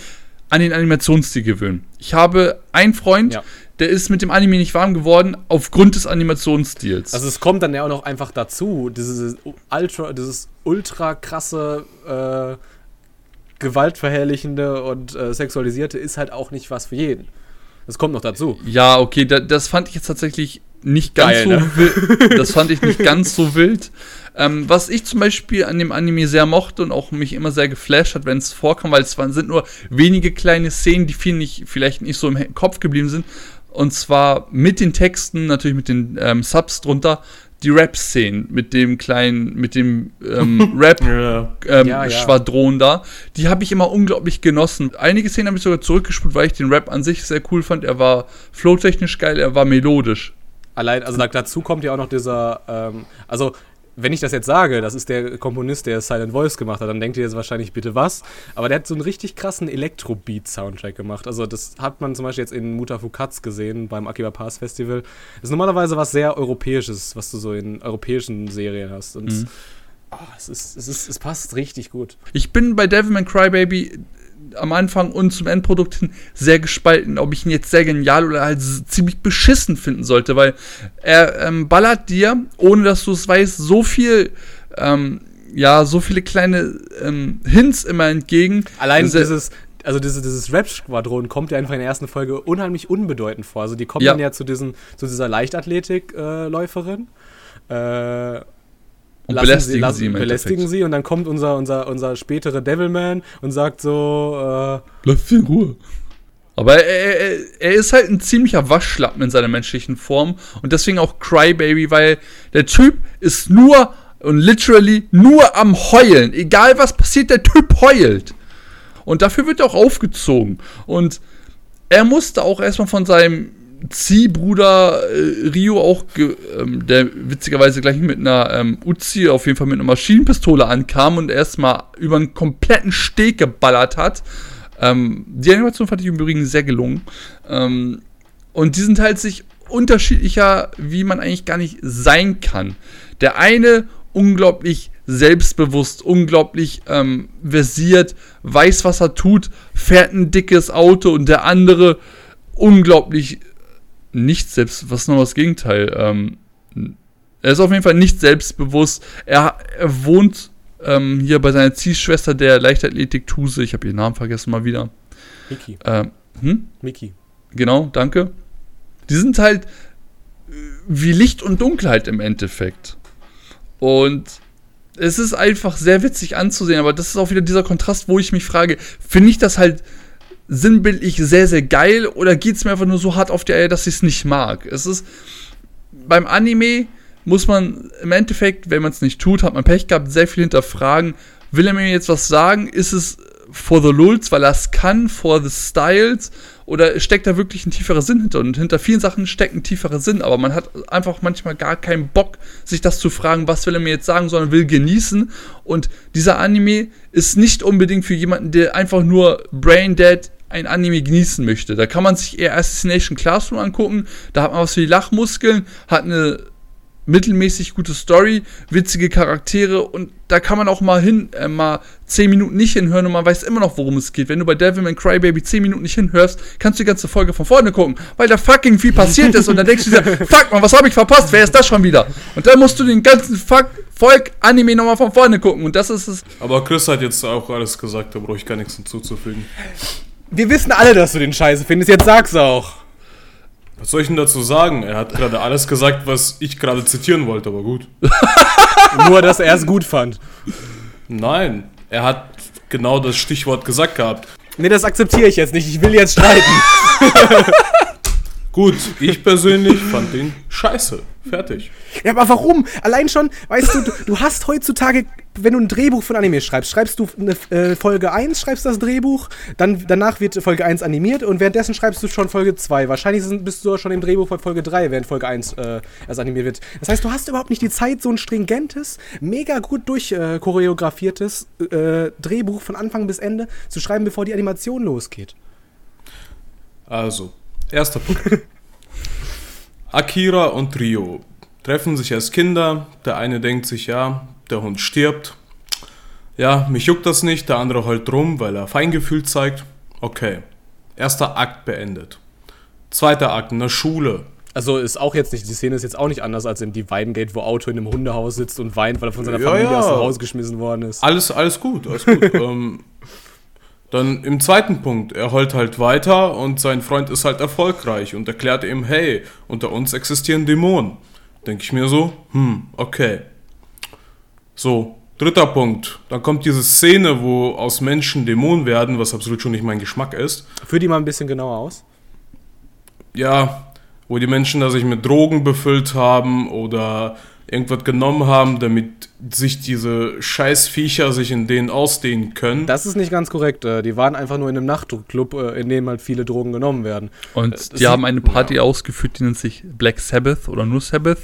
an den Animationsstil gewöhnen. Ich habe einen Freund, Ja. der ist mit dem Anime nicht warm geworden, aufgrund des Animationsstils. Also es kommt dann ja auch noch einfach dazu, dieses ultra, dieses ultra krasse, äh, gewaltverherrlichende und äh, sexualisierte ist halt auch nicht was für jeden. Das kommt noch dazu. Ja, okay, da, das fand ich jetzt tatsächlich nicht ganz Geil, so ne? wild. Das fand ich nicht ganz so wild. Ähm, was ich zum Beispiel an dem Anime sehr mochte und auch mich immer sehr geflasht hat, wenn es vorkam, weil es waren, sind nur wenige kleine Szenen, die viel nicht, vielleicht nicht so im Kopf geblieben sind. Und zwar mit den Texten, natürlich mit den ähm, Subs drunter, die Rap-Szenen mit dem kleinen, mit dem ähm, Rap Ja. ähm, Ja, ja. Da. Die habe ich immer unglaublich genossen. Einige Szenen habe ich sogar zurückgespult, weil ich den Rap an sich sehr cool fand. Er war flowtechnisch geil, er war melodisch. Allein, also da, dazu kommt ja auch noch dieser, ähm, also wenn ich das jetzt sage, das ist der Komponist, der Silent Voice gemacht hat, dann denkt ihr jetzt wahrscheinlich bitte was. Aber der hat so einen richtig krassen Elektro-Beat-Soundtrack gemacht. Also das hat man zum Beispiel jetzt in Mutafukatz gesehen beim Akiba Pass Festival. Das ist normalerweise was sehr Europäisches, was du so in europäischen Serien hast. Und Mhm. oh, es, ist, es, ist, es passt richtig gut. Ich bin bei Devilman Crybaby am Anfang und zum Endprodukt hin sehr gespalten, ob ich ihn jetzt sehr genial oder halt ziemlich beschissen finden sollte, weil er ähm, ballert dir, ohne dass du es weißt, so viel, ähm, ja, so viele kleine ähm, Hints immer entgegen. Allein Sehr- dieses, also diese, dieses Rap-Squadron kommt ja einfach in der ersten Folge unheimlich unbedeutend vor. Also die kommen Ja. dann ja zu, diesen, zu dieser Leichtathletik-Läuferin. Äh, und lassen belästigen sie, lassen, im belästigen sie und dann kommt unser, unser, unser spätere Devilman und sagt so, äh, Lass sie in Ruhe. Aber er, er, er ist halt ein ziemlicher Waschlappen in seiner menschlichen Form und deswegen auch Crybaby, weil der Typ ist nur und literally nur am Heulen. Egal was passiert, der Typ heult. Und dafür wird er auch aufgezogen. Und er musste auch erstmal von seinem Ziehbruder äh, Rio auch, ähm, der witzigerweise gleich mit einer ähm, Uzi, auf jeden Fall mit einer Maschinenpistole ankam und erstmal über einen kompletten Steg geballert hat. Ähm, die Animation fand ich im Übrigen sehr gelungen. Ähm, und die sind halt sich unterschiedlicher, wie man eigentlich gar nicht sein kann. Der eine unglaublich selbstbewusst, unglaublich ähm, versiert, weiß, was er tut, fährt ein dickes Auto und der andere unglaublich nicht selbst, was ist noch das Gegenteil? Ähm, er ist auf jeden Fall nicht selbstbewusst. Er, er wohnt ähm, hier bei seiner Ziehschwester, der Leichtathletik-Tuse, ich habe ihren Namen vergessen mal wieder. Miki. Ähm, hm? Miki. Genau, danke. Die sind halt äh, wie Licht und Dunkelheit im Endeffekt. Und es ist einfach sehr witzig anzusehen, aber das ist auch wieder dieser Kontrast, wo ich mich frage, finde ich das halt sinnbildlich sehr, sehr geil oder geht es mir einfach nur so hart auf die Eier, dass ich es nicht mag? Es ist beim Anime muss man im Endeffekt, wenn man es nicht tut, hat man Pech gehabt, sehr viel hinterfragen. Will er mir jetzt was sagen? Ist es for the lulz, weil er es kann, for the styles? Oder steckt da wirklich ein tieferer Sinn hinter? Und hinter vielen Sachen steckt ein tieferer Sinn, aber man hat einfach manchmal gar keinen Bock, sich das zu fragen, was will er mir jetzt sagen, sondern will genießen. Und dieser Anime ist nicht unbedingt für jemanden, der einfach nur brain dead ein Anime genießen möchte. Da kann man sich eher Assassination Classroom angucken, da hat man was für die Lachmuskeln, hat eine mittelmäßig gute Story, witzige Charaktere und da kann man auch mal hin, äh, mal 10 Minuten nicht hinhören und man weiß immer noch, worum es geht. Wenn du bei Devilman Crybaby 10 Minuten nicht hinhörst, kannst du die ganze Folge von vorne gucken, weil da fucking viel passiert ist und dann denkst du dir, fuck man, was habe ich verpasst? Wer ist das schon wieder? Und dann musst du den ganzen fuck Volk Anime nochmal von vorne gucken und das ist es. Aber Chris hat jetzt auch alles gesagt, da brauche ich gar nichts hinzuzufügen. Wir wissen alle, dass du den Scheiße findest, jetzt sag's auch. Was soll ich denn dazu sagen? Er hat gerade alles gesagt, was ich gerade zitieren wollte, aber gut. Nur, dass er es gut fand. Nein, er hat genau das Stichwort gesagt gehabt. Nee, das akzeptiere ich jetzt nicht. Ich will jetzt streiten. Gut, ich persönlich fand den scheiße. Fertig. Ja, aber warum? Allein schon, weißt du, du, du hast heutzutage, wenn du ein Drehbuch von Anime schreibst, schreibst du eine äh, Folge 1, schreibst das Drehbuch, dann danach wird Folge 1 animiert und währenddessen schreibst du schon Folge 2. Wahrscheinlich bist du schon im Drehbuch bei Folge 3, während Folge 1 äh, erst animiert wird. Das heißt, du hast überhaupt nicht die Zeit, so ein stringentes, mega gut durchchoreografiertes äh, Drehbuch von Anfang bis Ende zu schreiben, bevor die Animation losgeht. Also, erster Punkt. Akira und Rio treffen sich als Kinder. Der eine denkt sich, ja, der Hund stirbt. Ja, mich juckt das nicht. Der andere heult rum, weil er Feingefühl zeigt. Okay. Erster Akt beendet. Zweiter Akt in der Schule. Also ist auch jetzt nicht, die Szene ist jetzt auch nicht anders als im Divine Gate, wo Auto in einem Hundehaus sitzt und weint, weil er von seiner Ja, Familie ja. aus dem Haus geschmissen worden ist. Alles, alles gut, alles gut. ähm, dann im zweiten Punkt, er heult halt weiter und sein Freund ist halt erfolgreich und erklärt ihm, hey, unter uns existieren Dämonen. Denke ich mir so, hm, okay. So, dritter Punkt. Dann kommt diese Szene, wo aus Menschen Dämonen werden, was absolut schon nicht mein Geschmack ist. Führ die mal ein bisschen genauer aus. Ja, wo die Menschen da sich mit Drogen befüllt haben oder irgendwas genommen haben, damit sich diese Scheißviecher sich in denen ausdehnen können. Das ist nicht ganz korrekt. äh, Die waren einfach nur in einem Nachtclub, äh, in dem halt viele Drogen genommen werden. Und das die haben eine Party ja. ausgeführt, die nennt sich Black Sabbath oder nur Sabbath.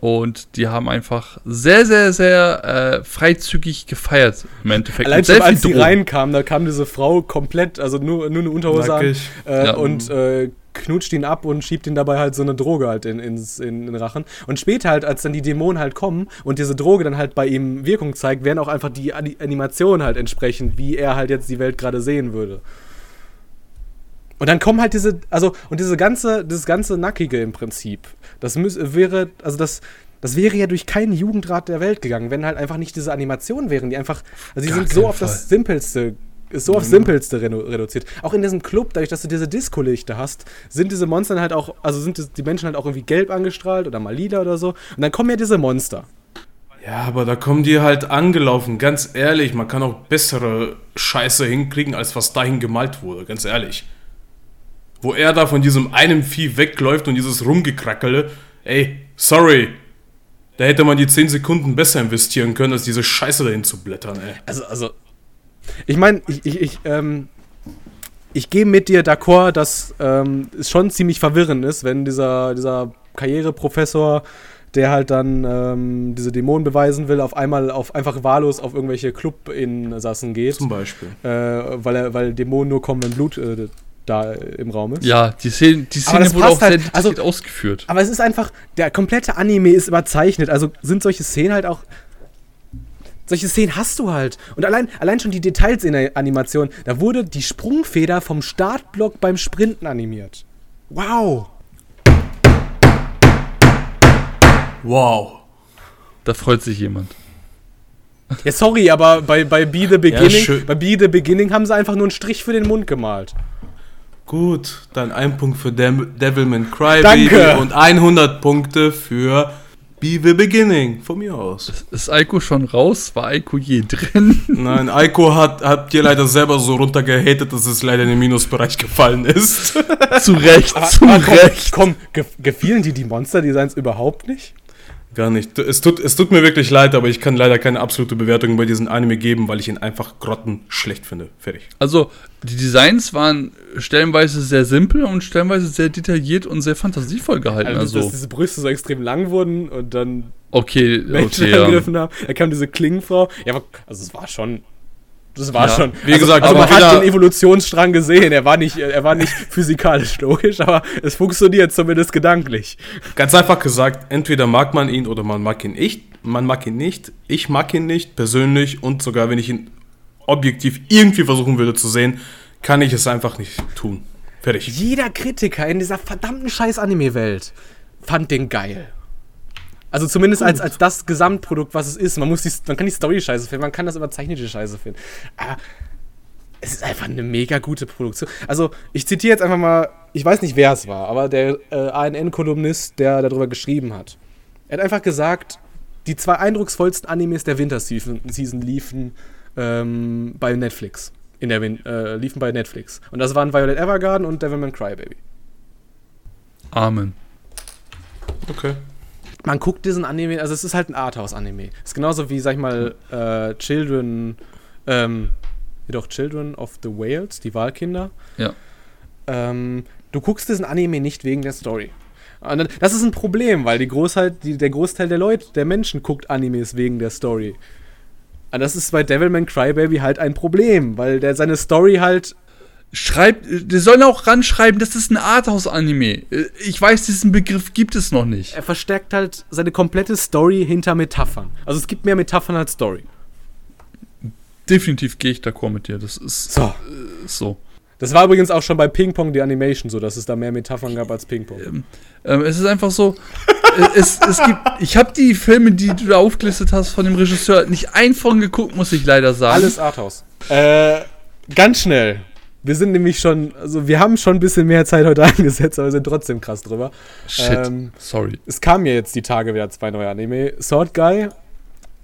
Und die haben einfach sehr, sehr, sehr äh, freizügig gefeiert im Endeffekt. Allein schon als Drogen. reinkamen, da kam diese Frau komplett, also nur, nur eine Unterhose an äh, Ja. und äh, knutscht ihn ab und schiebt ihn dabei halt so eine Droge halt in, ins, in, in den Rachen. Und später halt, als dann die Dämonen halt kommen und diese Droge dann halt bei ihm Wirkung zeigt, werden auch einfach die Ani- Animationen halt entsprechend, wie er halt jetzt die Welt gerade sehen würde. Und dann kommen halt diese, also, und diese ganze, dieses ganze Nackige im Prinzip, das müß, wäre, also das, das wäre ja durch keinen Jugendrat der Welt gegangen, wenn halt einfach nicht diese Animationen wären, die einfach, also die Gar sind so auf das. Simpelste, ist so aufs Simpelste redu reduziert. Auch in diesem Club, dadurch, dass du diese Disco-Lichter hast, sind diese Monster halt auch, also sind die Menschen halt auch irgendwie gelb angestrahlt oder mal lila oder so. Und dann kommen ja diese Monster. Ja, aber da kommen die halt angelaufen, ganz ehrlich. Man kann auch bessere Scheiße hinkriegen, als was dahin gemalt wurde, ganz ehrlich. Wo er da von diesem einen Vieh wegläuft und dieses Rumgekrackele, ey, sorry. Da hätte man die 10 Sekunden besser investieren können, als diese Scheiße dahin zu blättern, ey. Also, also. Ich meine, ich, ich, ich, ähm, ich gehe mit dir d'accord, dass ähm, es schon ziemlich verwirrend ist, wenn dieser, dieser Karriereprofessor, der halt dann ähm, diese Dämonen beweisen will, auf einmal auf einfach wahllos auf irgendwelche Club-Insassen geht. Zum Beispiel. Äh, weil, er, weil Dämonen nur kommen, wenn Blut äh, da im Raum ist. Ja, die Szene, die Szene wurde auch sehr halt- also- detailliert ausgeführt. Aber es ist einfach, der komplette Anime ist überzeichnet. Also sind solche Szenen halt auch. Solche Szenen hast du halt. Und allein, allein schon die Details in der Animation. Da wurde die Sprungfeder vom Startblock beim Sprinten animiert. Wow. Wow. Da freut sich jemand. Ja, sorry, aber bei, bei Be the Beginning, schön. bei Be the Beginning haben sie einfach nur einen Strich für den Mund gemalt. Gut, dann ein Punkt für Dem Devilman Crybaby Danke. und 100 Punkte für Be the Beginning. Von mir aus. Ist Aiko schon raus? War Aiko je drin? Nein, Aiko hat, hat dir leider selber so runtergehatet, dass es leider in den Minusbereich gefallen ist. zu Recht, zu Ah, komm, Recht. komm, ge gefielen dir die Monster-Designs überhaupt nicht? Gar nicht. Es tut, es tut mir wirklich leid, aber ich kann leider keine absolute Bewertung bei diesem Anime geben, weil ich ihn einfach grottenschlecht finde. Fertig. Also, die Designs waren stellenweise sehr simpel und stellenweise sehr detailliert und sehr fantasievoll gehalten. Also, Also, dass diese Brüste so extrem lang wurden und dann okay, Menschen okay, ja. angegriffen haben. Da kam diese Klingenfrau. Ja, aber, also es war schon. Das war Ja, schon. wie also, gesagt, also man hat den Evolutionsstrang gesehen. Er war nicht, er war nicht physikalisch logisch, aber es funktioniert zumindest gedanklich. Ganz einfach gesagt, entweder mag man ihn oder man mag ihn nicht. Man mag ihn nicht. Ich mag ihn nicht persönlich und sogar wenn ich ihn objektiv irgendwie versuchen würde zu sehen, kann ich es einfach nicht tun. Fertig. Jeder Kritiker in dieser verdammten scheiß Anime-Welt fand den geil. Also zumindest als, als das Gesamtprodukt, was es ist. Man, muss die, man kann die Story scheiße finden, man kann das überzeichnete scheiße finden. Aber es ist einfach eine mega gute Produktion. Also ich zitiere jetzt einfach mal, ich weiß nicht, wer es war, aber der äh, ANN-Kolumnist, der darüber geschrieben hat. Er hat einfach gesagt, die zwei eindrucksvollsten Animes der Winterseason Season liefen ähm, bei Netflix. In der Win äh, liefen bei Netflix. Und das waren Violet Evergarden und Devilman Crybaby. Amen. Okay. Man guckt diesen Anime, also es ist halt ein Arthouse-Anime. Ist genauso wie, sag ich mal, äh, Children, ähm, jedoch Children of the Whales, die Wahlkinder. Ja. Ähm, du guckst diesen Anime nicht wegen der Story. Und das ist ein Problem, weil die Großteil, die, der Großteil der Leute, der Menschen guckt Animes wegen der Story. Und das ist bei Devilman Crybaby halt ein Problem, weil der seine Story halt Schreibt, die sollen auch ranschreiben, das ist ein Arthouse-Anime. Ich weiß, diesen Begriff gibt es noch nicht. er verstärkt halt seine komplette Story hinter Metaphern. Also es gibt mehr Metaphern als Story. Definitiv gehe ich d'accord mit dir. Das ist So. äh, so. Das war übrigens auch schon bei Ping Pong die Animation so, dass es da mehr Metaphern gab als Ping Pong. Ähm, es ist einfach so, äh, es, es gibt, ich habe die Filme, die du da aufgelistet hast von dem Regisseur, nicht ein von geguckt, muss ich leider sagen. Alles Arthouse. Äh, ganz schnell. Wir sind nämlich schon, also wir haben schon ein bisschen mehr Zeit heute angesetzt, aber wir sind trotzdem krass drüber. Shit, Ähm, sorry. Es kamen ja jetzt die Tage wieder zwei neue Anime. Sword Guy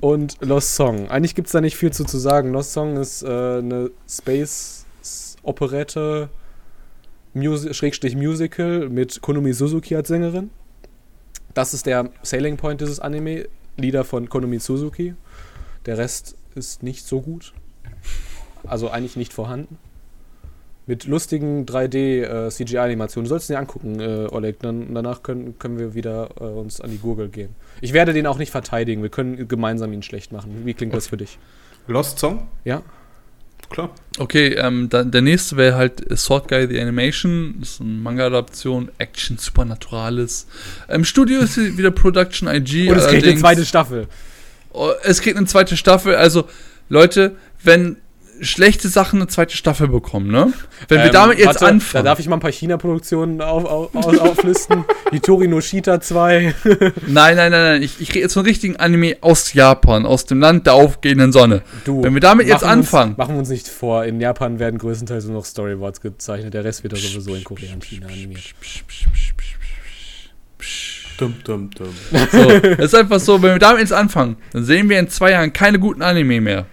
und Lost Song. Eigentlich gibt es da nicht viel zu, zu sagen. Lost Song ist äh, eine Space-Operette, Musi Schrägstrich Musical mit Konumi Suzuki als Sängerin. Das ist der Sailing Point dieses Anime. Lieder von Konumi Suzuki. Der Rest ist nicht so gut. Also eigentlich nicht vorhanden. Mit lustigen 3D-CGI-Animationen. Du sollst ihn dir angucken, äh, Oleg. Dann, danach können, können wir wieder äh, uns an die Gurgel gehen. Ich werde den auch nicht verteidigen. Wir können gemeinsam ihn schlecht machen. Wie klingt das für dich? Lost Song? Ja? Klar. Okay, ähm, dann, der nächste wäre halt Sword Guy The Animation. Das ist eine Manga-Adaption, Action, Supernaturales. Im Studio ist wieder Production IG. Und es kriegt eine zweite Staffel. Oh, Es kriegt eine zweite Staffel. Also, Leute, wenn schlechte Sachen eine zweite Staffel bekommen, ne? Wenn wir Ähm, damit jetzt warte, anfangen. Da darf ich mal ein paar China-Produktionen auf, auf, auf, auflisten. Hitori no Shita 2. nein, nein, nein, nein. Ich, ich rede jetzt von richtigen Anime aus Japan, aus dem Land der aufgehenden Sonne. Du, Wenn wir damit jetzt wir anfangen. Uns, machen wir uns nicht vor. In Japan werden größtenteils nur noch Storyboards gezeichnet. Der Rest wird ja sowieso in Korea und China animiert. Dum, dum, dum. So, es ist einfach so, wenn wir damit jetzt anfangen, dann sehen wir in zwei Jahren keine guten Anime mehr.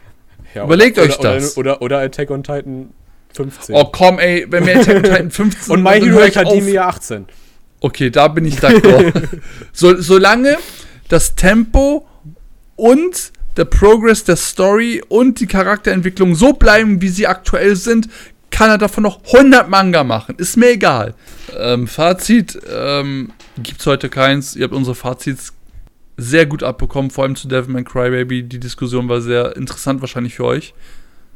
Ja, Überlegt oder, euch oder, das. Oder, oder, Attack on Titan 15. Oh komm, ey, wenn wir Attack on Titan 15 und My Hero. Academia 18. Okay, da bin ich d'accord. so, solange das Tempo und der Progress der Story und die Charakterentwicklung so bleiben, wie sie aktuell sind, kann er davon noch 100 Manga machen. Ist mir egal. Ähm, Fazit ähm, gibt's heute keins. Ihr habt unsere Fazits sehr gut abbekommen, vor allem zu Devilman Crybaby. Die Diskussion war sehr interessant wahrscheinlich für euch.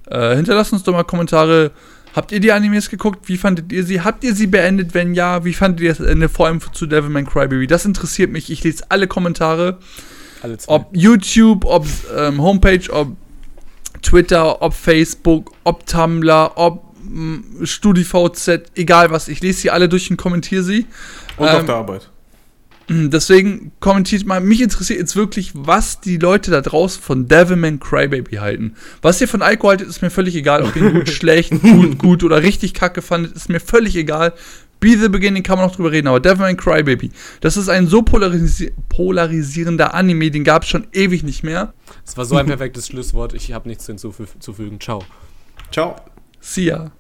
Äh, hinterlasst uns doch mal Kommentare. Habt ihr die Animes geguckt? Wie fandet ihr sie? Habt ihr sie beendet? Wenn ja, wie fandet ihr das Ende? Vor allem zu Devilman Crybaby. Das interessiert mich. Ich lese alle Kommentare. Alle. Ob YouTube, ob ähm, Homepage, ob Twitter, ob Facebook, ob Tumblr, ob mm, StudiVZ, egal was. Ich lese sie alle durch und kommentiere sie. Und auf Ähm, der Arbeit. Deswegen kommentiert mal, mich interessiert jetzt wirklich, was die Leute da draußen von Devilman Crybaby halten. Was ihr von Alkohol haltet, ist mir völlig egal. Ob ihr ihn gut, schlecht, gut, gut oder richtig kacke fandet, ist mir völlig egal. Be the Beginning kann man noch drüber reden, aber Devilman Crybaby, das ist ein so polarisi polarisierender Anime, den gab es schon ewig nicht mehr. Das war so ein perfektes Schlusswort. Ich habe nichts hinzufügen. Ciao. Ciao. See ya.